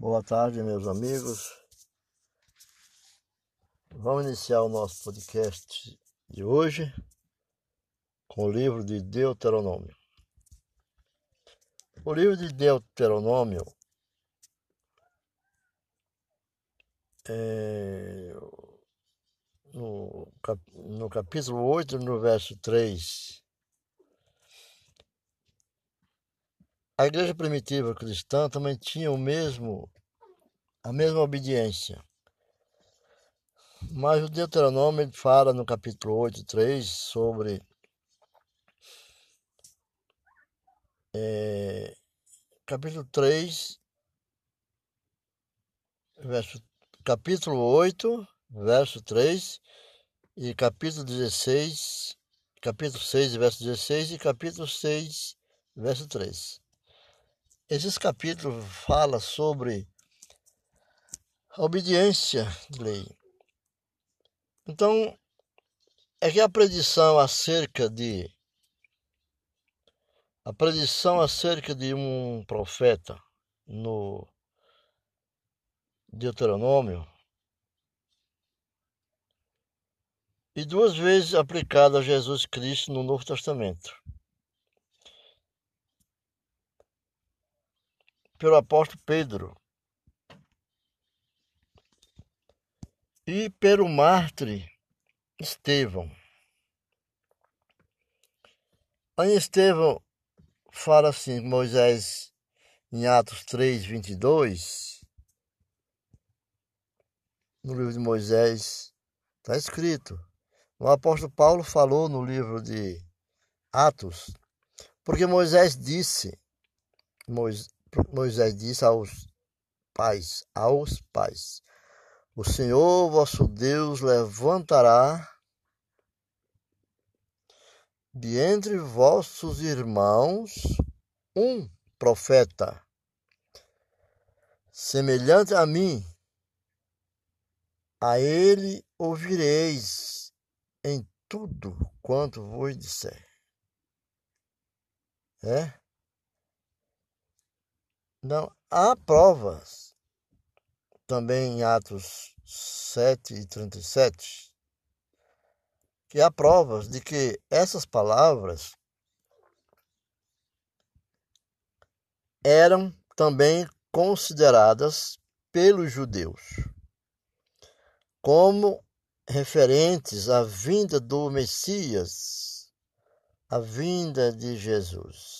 Boa tarde, meus amigos. Vamos iniciar o nosso podcast de hoje com o livro de Deuteronômio. O livro de Deuteronômio é, no, no capítulo 8, no verso 3, a igreja primitiva cristã também tinha o mesmo, a mesma obediência. Mas o Deuteronômio fala no capítulo 8, 3 sobre é, capítulo 3, verso, capítulo 8, verso 3, e capítulo 16, capítulo 6, verso 16, e capítulo 6, verso 3. Esses capítulos falam sobre a obediência de lei. Então, é que a predição acerca de a predição acerca de um profeta no Deuteronômio e duas vezes aplicada a Jesus Cristo no Novo Testamento. Pelo apóstolo Pedro e pelo mártir Estevão. Aí Estevão fala assim, Moisés, em Atos 3, 22, no livro de Moisés, está escrito. O apóstolo Paulo falou no livro de Atos, porque Moisés disse, disse aos pais, aos pais, o Senhor vosso Deus levantará de entre vossos irmãos um profeta, semelhante a mim. A ele ouvireis em tudo quanto vos disser. É? Não, há provas também em Atos 7 e 37 que há provas de que essas palavras eram também consideradas pelos judeus como referentes à vinda do Messias, à vinda de Jesus.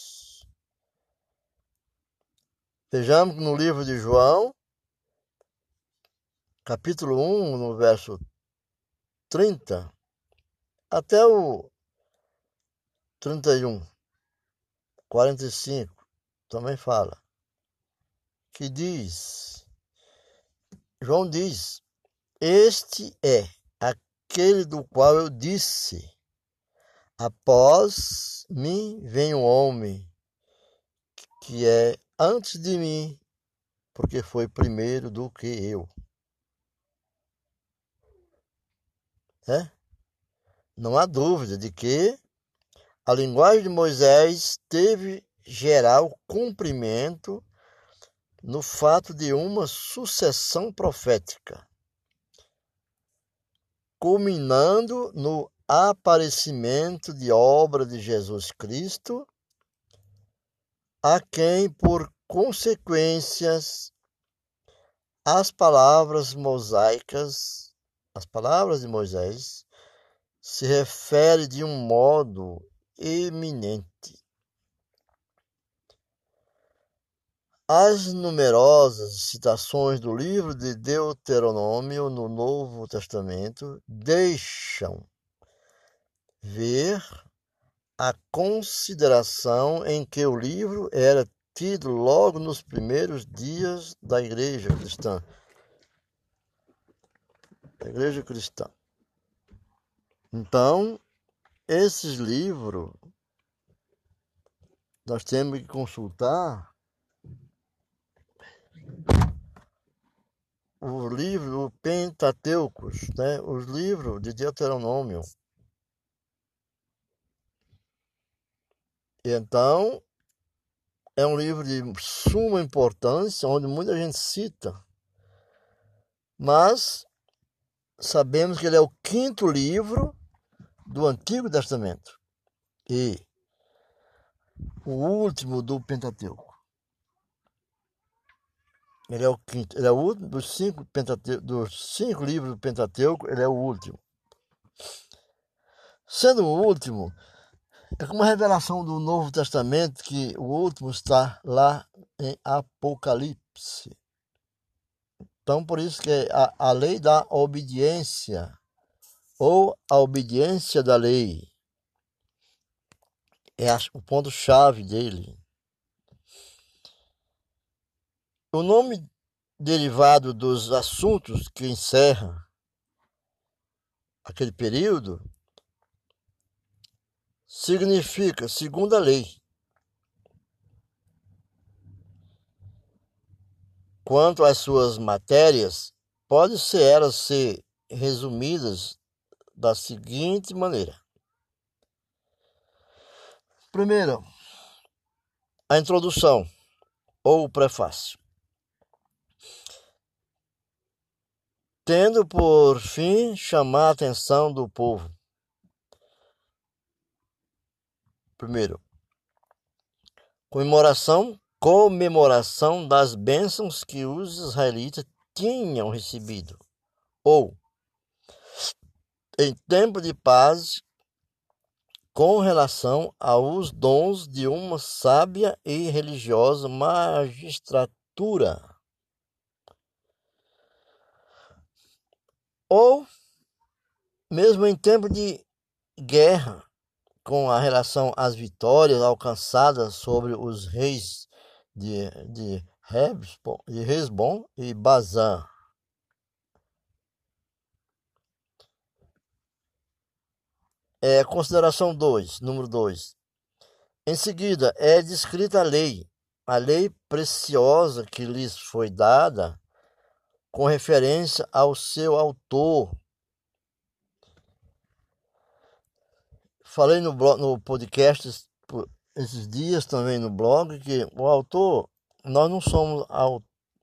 Vejamos no livro de João, capítulo 1, no verso 30, até o 31, 45, também fala, que diz, João diz, este é aquele do qual eu disse, após mim vem um homem que é antes de mim, porque foi primeiro do que eu. É? Não há dúvida de que a linguagem de Moisés teve geral cumprimento no fato de uma sucessão profética, culminando no aparecimento de obra de Jesus Cristo, a quem, por consequências, as palavras mosaicas, as palavras de Moisés, se refere de um modo eminente. As numerosas citações do livro de Deuteronômio no Novo Testamento deixam ver a consideração em que o livro era tido logo nos primeiros dias da igreja cristã. Da igreja cristã. Então, esses livros nós temos que consultar os livros Pentateucos, né? os livros de Deuteronômio. Então, é um livro de suma importância, onde muita gente cita, mas sabemos que ele é o quinto livro do Antigo Testamento e o último do Pentateuco. Ele é o quinto, ele é o último dos cinco, dos cinco livros do Pentateuco, ele é o último. Sendo o último, é como a revelação do Novo Testamento, que o último está lá em Apocalipse. Então, por isso que a, a lei da obediência, ou a obediência da lei, é o ponto-chave dele. O nome derivado dos assuntos que encerra aquele período significa segunda lei. Quanto às suas matérias, pode ser elas ser resumidas da seguinte maneira. Primeiro, a introdução ou o prefácio. Tendo por fim chamar a atenção do povo. Primeiro, comemoração, comemoração das bênçãos que os israelitas tinham recebido. Ou, em tempo de paz, com relação aos dons de uma sábia e religiosa magistratura. Ou mesmo em tempo de guerra, com a relação às vitórias alcançadas sobre os reis de, de, Resbon e Bazan. É, consideração 2, número 2. Em seguida, é descrita a lei, a lei preciosa que lhes foi dada com referência ao seu autor. Falei no, blog, no podcast esses dias também no blog que o autor, nós não somos,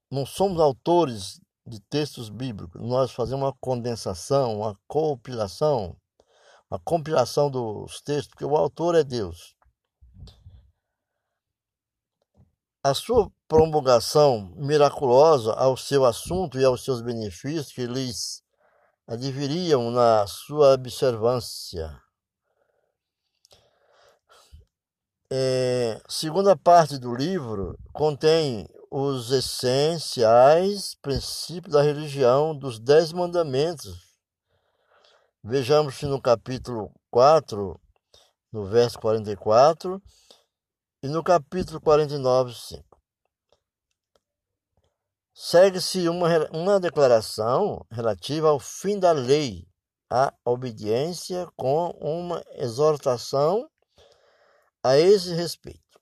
não somos autores de textos bíblicos, nós fazemos uma condensação, uma compilação a compilação dos textos, porque o autor é Deus. A sua promulgação miraculosa ao seu assunto e aos seus benefícios que lhes adviriam na sua observância. É, segunda parte do livro contém os essenciais princípios da religião dos Dez Mandamentos Vejamos no capítulo 4, no verso 44, e no capítulo 49, 5. Segue-se uma, uma declaração relativa ao fim da lei, a obediência, com uma exortação a esse respeito.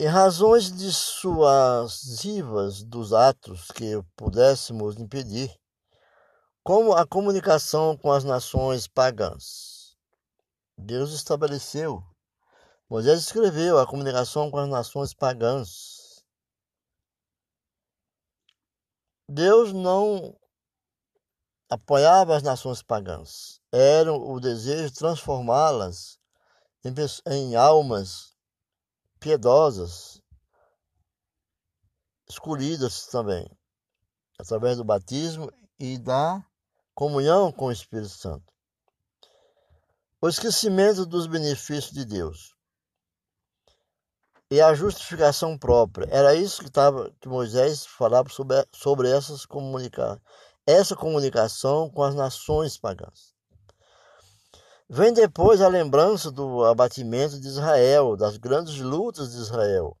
Em razões dissuasivas dos atos que pudéssemos impedir, como a comunicação com as nações pagãs. Deus estabeleceu, Moisés escreveu a comunicação com as nações pagãs. Deus não apoiava as nações pagãs. Era o desejo de transformá-las em, em almas piedosas, escolhidas também, através do batismo e da comunhão com o Espírito Santo. O esquecimento dos benefícios de Deus e a justificação própria. Era isso que, tava, que Moisés falava sobre, sobre essas comunica essa comunicação com as nações pagãs. Vem depois a lembrança do abatimento de Israel, das grandes lutas de Israel,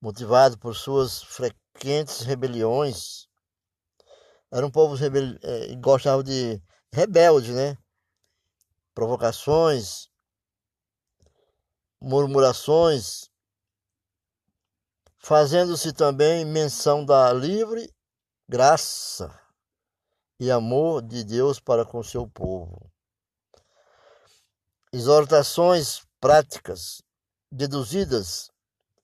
motivado por suas frequentes rebeliões era um povo rebel... é, gostava de rebelde, né? Provocações, murmurações, fazendo-se também menção da livre graça e amor de Deus para com seu povo. Exortações práticas deduzidas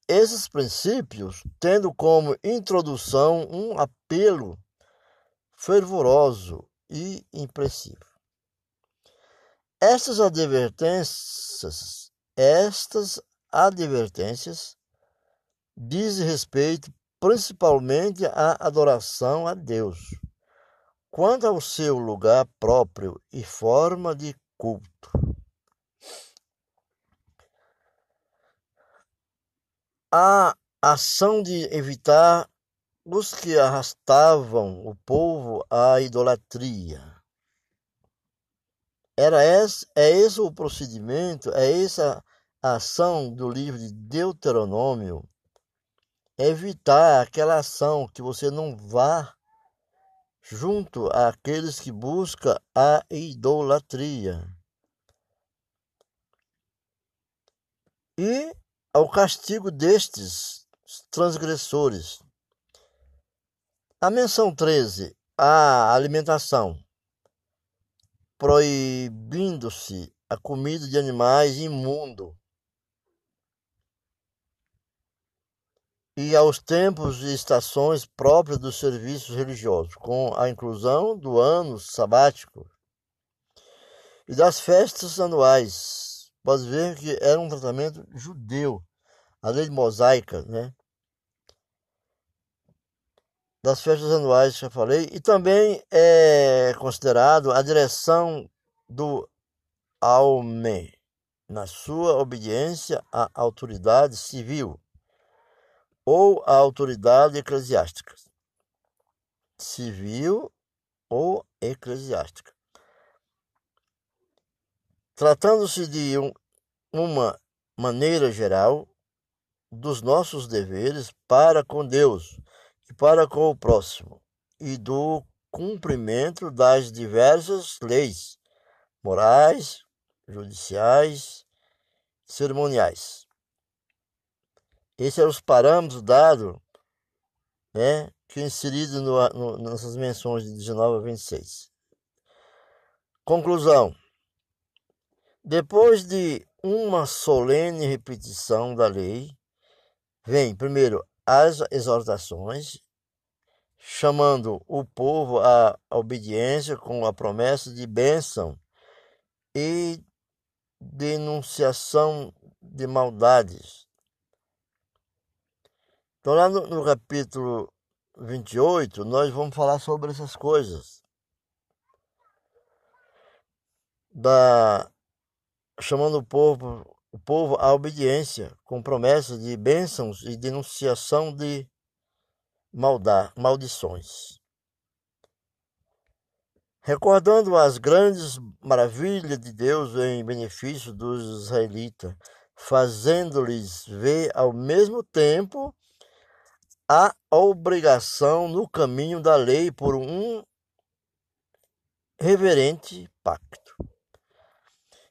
esses princípios, tendo como introdução um apelo fervoroso e impressivo. Estas advertências, estas advertências dizem respeito principalmente à adoração a Deus, quanto ao seu lugar próprio e forma de culto. A ação de evitar os que arrastavam o povo à idolatria. Era esse, é esse o procedimento, é essa a ação do livro de Deuteronômio. Evitar aquela ação que você não vá junto àqueles que buscam a idolatria. E ao castigo destes transgressores. A menção 13, a alimentação, proibindo-se a comida de animais imundo. E aos tempos e estações próprias dos serviços religiosos, com a inclusão do ano sabático e das festas anuais. Pode ver que era um tratamento judeu, a lei mosaica, né? das festas anuais que já falei, e também é considerado a direção do alme na sua obediência à autoridade civil ou à autoridade eclesiástica. Civil ou eclesiástica. Tratando-se de um, uma maneira geral dos nossos deveres para com Deus e para com o próximo, e do cumprimento das diversas leis morais, judiciais, cerimoniais. Esses eram os parâmetros dados, né, que inseridos no, no, nessas menções de 19 a 26. Conclusão. Depois de uma solene repetição da lei, vem primeiro as exortações, chamando o povo à obediência com a promessa de bênção e denunciação de maldades. Então, lá no, no capítulo 28, nós vamos falar sobre essas coisas. Da, chamando o povo o povo à obediência, com promessas de bênçãos e denunciação de maldade, maldições. Recordando as grandes maravilhas de Deus em benefício dos israelitas, fazendo-lhes ver ao mesmo tempo a obrigação no caminho da lei por um reverente pacto.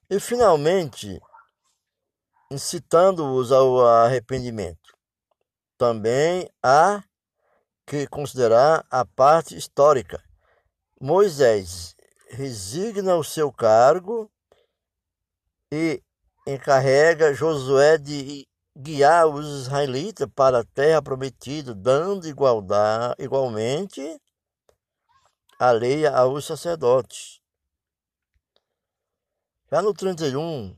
E finalmente, incitando-os ao arrependimento. Também há que considerar a parte histórica. Moisés resigna o seu cargo e encarrega Josué de guiar os israelitas para a terra prometida, dando igualdade, igualmente a lei aos sacerdotes. Já no 31,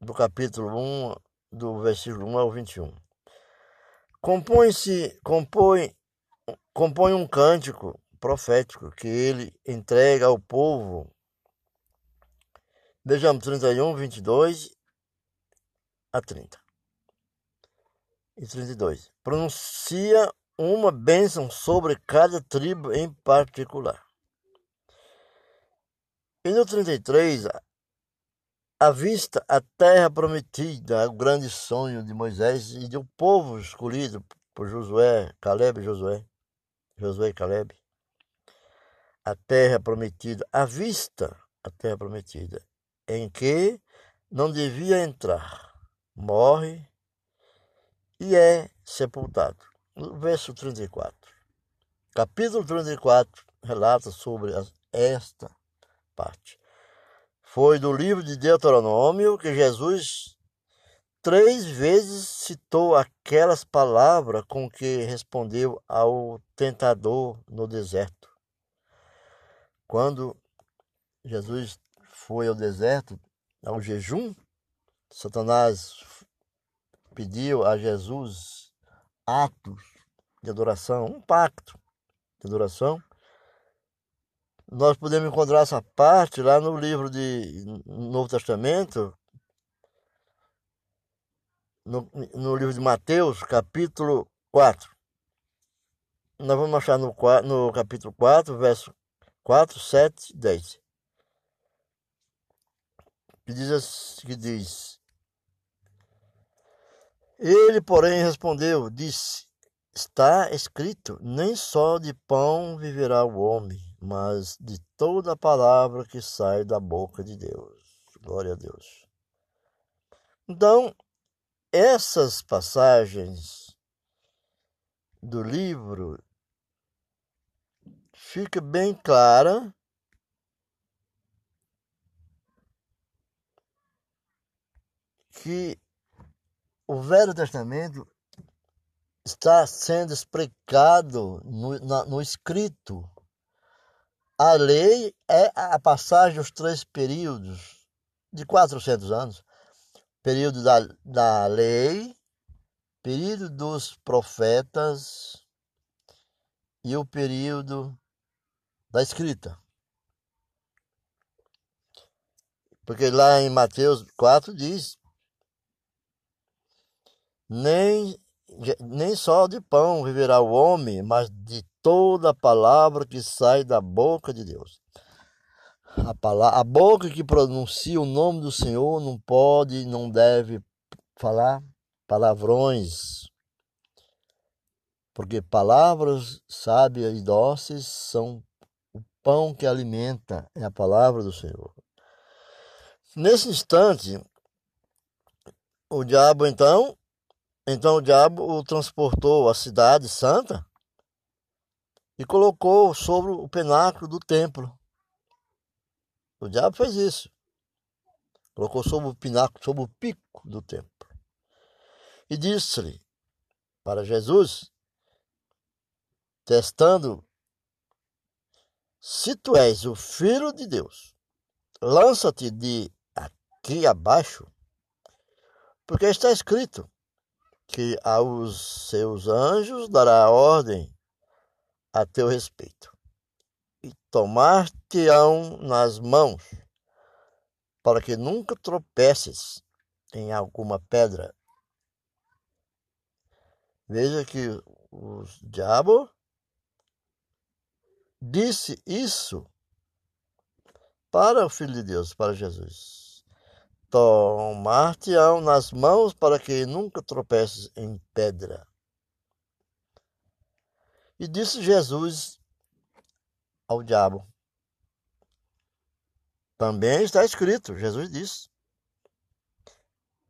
do capítulo 1, do versículo 1 ao 21. Compõe-se, compõe, compõe um cântico profético que ele entrega ao povo. Vejamos 31, 22 a 30. E 32. Pronuncia uma bênção sobre cada tribo em particular. E no 33, à vista a terra prometida, o grande sonho de Moisés e do povo escolhido por Josué, Caleb e Josué, Josué e Caleb. A terra prometida, à vista a terra prometida, em que não devia entrar, morre e é sepultado. No verso 34. Capítulo 34 relata sobre esta parte foi do livro de Deuteronômio que Jesus três vezes citou aquelas palavras com que respondeu ao tentador no deserto. Quando Jesus foi ao deserto, ao jejum, Satanás pediu a Jesus atos de adoração, um pacto de adoração. Nós podemos encontrar essa parte lá no livro de Novo Testamento, no, no livro de Mateus, capítulo 4. Nós vamos achar no, no capítulo 4, verso 4, 7 10. Que diz, que diz: Ele, porém, respondeu, disse: Está escrito: Nem só de pão viverá o homem, mas de toda a palavra que sai da boca de Deus. Glória a Deus. Então, essas passagens do livro fica bem clara que o Velho Testamento está sendo explicado no, na, no escrito. A lei é a passagem dos três períodos de 400 anos período da, da lei, período dos profetas e o período da escrita. Porque lá em Mateus 4 diz: nem, nem só de pão viverá o homem, mas de toda palavra que sai da boca de Deus. A, palavra, a boca que pronuncia o nome do Senhor não pode, não deve falar palavrões. Porque palavras sábias e doces são o pão que alimenta, é a palavra do Senhor. Nesse instante, o diabo então, então o diabo o transportou à cidade santa e colocou sobre o penáculo do templo. O diabo fez isso. Colocou sobre o pináculo, sobre o pico do templo. E disse-lhe para Jesus, testando: Se tu és o filho de Deus, lança-te de aqui abaixo, porque está escrito que aos seus anjos dará ordem a teu respeito e tomar-te-ão nas mãos, para que nunca tropeces em alguma pedra. Veja que o diabo disse isso para o Filho de Deus, para Jesus. Tomar-te-ão nas mãos para que nunca tropeces em pedra. E disse Jesus ao diabo. Também está escrito, Jesus disse.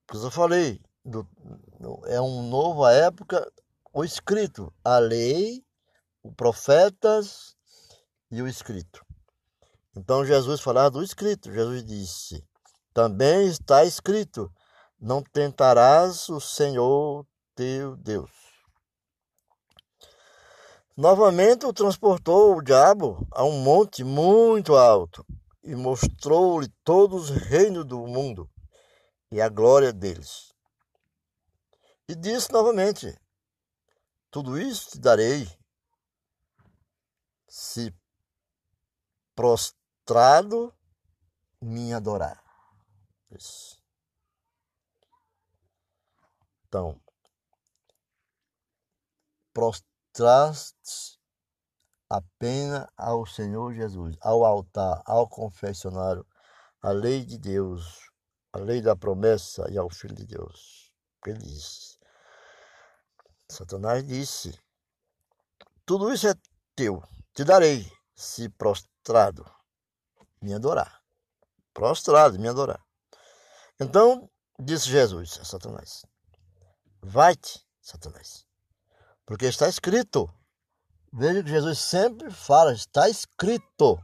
Porque eu falei, do, é uma nova época, o escrito, a lei, os profetas e o escrito. Então Jesus falava do escrito. Jesus disse: Também está escrito: Não tentarás o Senhor teu Deus. Novamente o transportou o diabo a um monte muito alto e mostrou-lhe todos os reinos do mundo e a glória deles. E disse novamente: Tudo isso te darei se prostrado me adorar. Então, prostrado traste apenas ao Senhor Jesus, ao altar, ao confessionário, à lei de Deus, à lei da promessa e ao Filho de Deus. Ele disse. Satanás disse: Tudo isso é teu, te darei, se prostrado me adorar. Prostrado me adorar. Então disse Jesus a Satanás: Vai-te, Satanás porque está escrito. Veja que Jesus sempre fala, está escrito.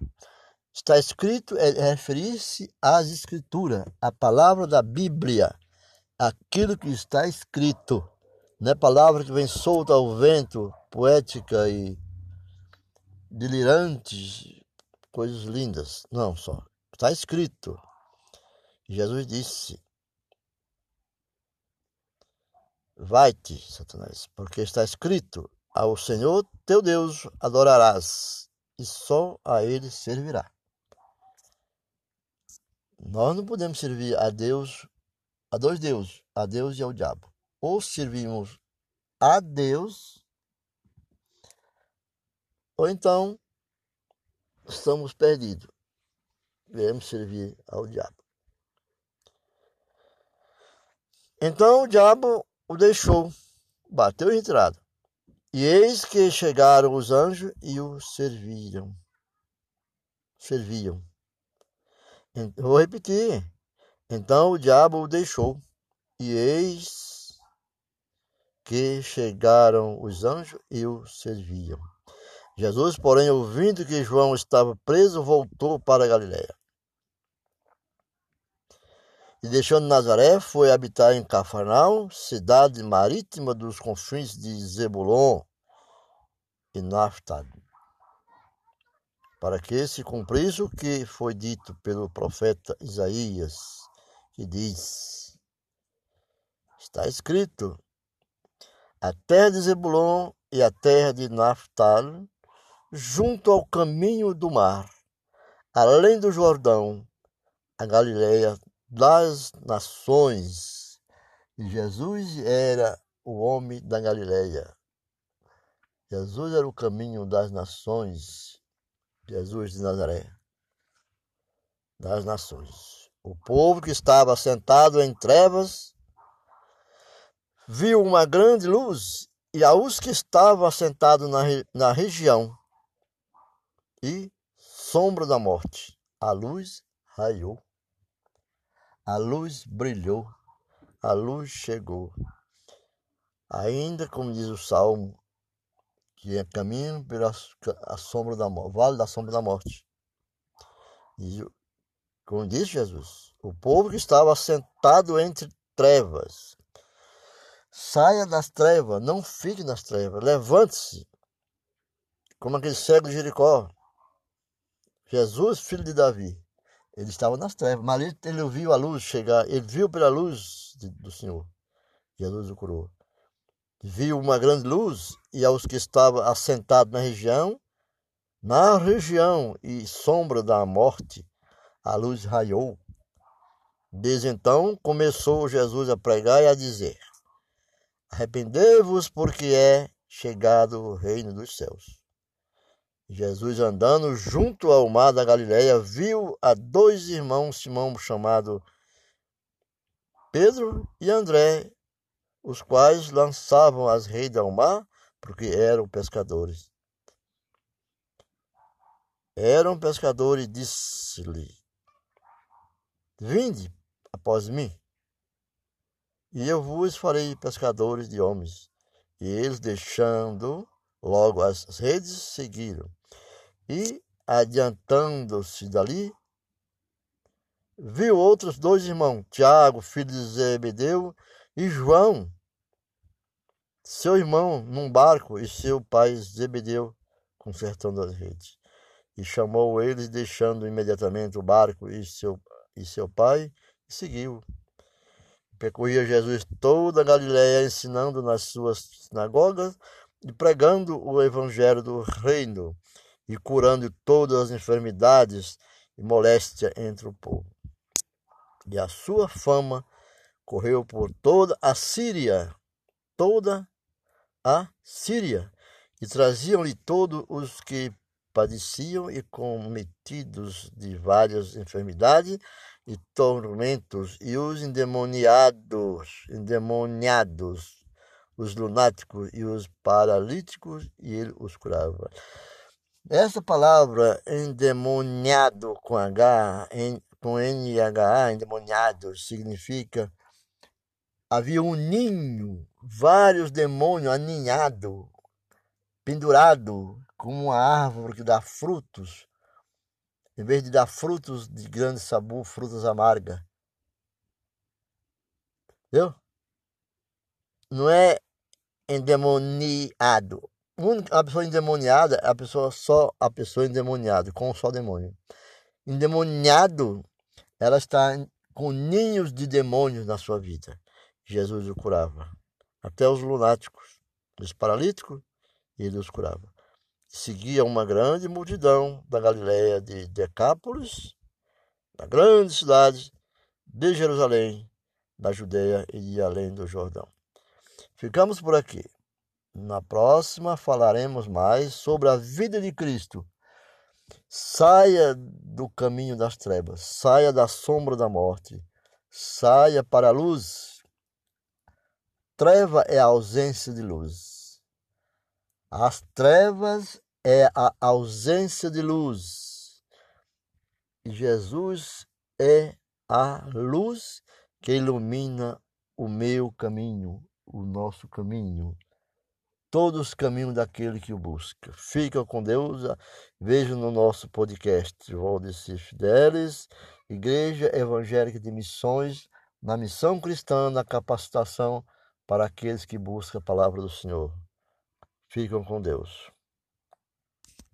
Está escrito é referir-se às escrituras, a palavra da Bíblia, aquilo que está escrito. Não é palavra que vem solta ao vento, poética e delirante, coisas lindas. Não, só. Está escrito. Jesus disse: Vai-te, Satanás, porque está escrito: Ao Senhor teu Deus adorarás, e só a ele servirá. Nós não podemos servir a Deus, a dois deuses, a Deus e ao diabo. Ou servimos a Deus, ou então estamos perdidos. Viemos servir ao diabo. Então o diabo o deixou, bateu em retirada. E eis que chegaram os anjos e o serviram. Serviam. Vou repetir. Então o diabo o deixou, e eis que chegaram os anjos e o serviam. Jesus, porém, ouvindo que João estava preso, voltou para Galiléia. E deixando Nazaré, foi habitar em Cafarnaum, cidade marítima dos confins de Zebulon e Naftali para que se cumprisse o que foi dito pelo profeta Isaías, que diz: Está escrito: a terra de Zebulon e a terra de Naphtali, junto ao caminho do mar, além do Jordão, a Galileia das nações. E Jesus era o homem da Galileia. Jesus era o caminho das nações. Jesus de Nazaré, das nações. O povo que estava sentado em trevas viu uma grande luz, e a luz que estava assentado na, na região e sombra da morte. A luz raiou, a luz brilhou, a luz chegou. Ainda como diz o Salmo que é caminho pela sombra da morte, vale da sombra da morte. E, como disse Jesus, o povo que estava sentado entre trevas, saia das trevas, não fique nas trevas, levante-se, como aquele cego de Jericó. Jesus, filho de Davi, ele estava nas trevas, mas ele, ele viu a luz chegar, ele viu pela luz do Senhor. Jesus o curou viu uma grande luz e aos que estavam assentados na região, na região e sombra da morte, a luz raiou. Desde então começou Jesus a pregar e a dizer: Arrependei-vos, porque é chegado o reino dos céus. Jesus, andando junto ao mar da Galileia, viu a dois irmãos Simão chamado Pedro e André, os quais lançavam as redes ao mar, porque eram pescadores. Eram pescadores, disse-lhe: Vinde após mim, e eu vos farei pescadores de homens. E eles, deixando logo as redes, seguiram. E, adiantando-se dali, viu outros dois irmãos, Tiago, filho de Zebedeu, e João, seu irmão, num barco, e seu pai Zebedeu, consertando as redes. E chamou eles, deixando imediatamente o barco e seu, e seu pai, e seguiu. Percorria Jesus toda a Galiléia, ensinando nas suas sinagogas e pregando o evangelho do reino e curando todas as enfermidades e moléstia entre o povo. E a sua fama correu por toda a Síria, toda a Síria, e traziam-lhe todos os que padeciam e cometidos de várias enfermidades e tormentos, e os endemoniados, endemoniados, os lunáticos e os paralíticos, e ele os curava. Essa palavra endemoniado com H, com NH, endemoniado, significa havia um ninho, vários demônios aninhados, pendurado como uma árvore que dá frutos. em vez de dar frutos de grande sabor, frutas amargas. Entendeu? Não é endemoniado. A pessoa endemoniada é a pessoa só a pessoa endemoniada, com só demônio. Endemoniado, ela está com ninhos de demônios na sua vida. Jesus o curava. Até os lunáticos, os paralíticos, ele os curava. Seguia uma grande multidão da Galiléia de Decápolis, da grande cidade de Jerusalém, da Judéia e além do Jordão. Ficamos por aqui. Na próxima falaremos mais sobre a vida de Cristo. Saia do caminho das trevas, saia da sombra da morte, saia para a luz. Treva é a ausência de luz. As trevas é a ausência de luz. Jesus é a luz que ilumina o meu caminho, o nosso caminho todos os caminhos daquele que o busca. Fica com Deus. Veja no nosso podcast Valdeci Fidelis, Igreja Evangélica de Missões, na missão cristã, na capacitação para aqueles que buscam a palavra do Senhor. Ficam com Deus.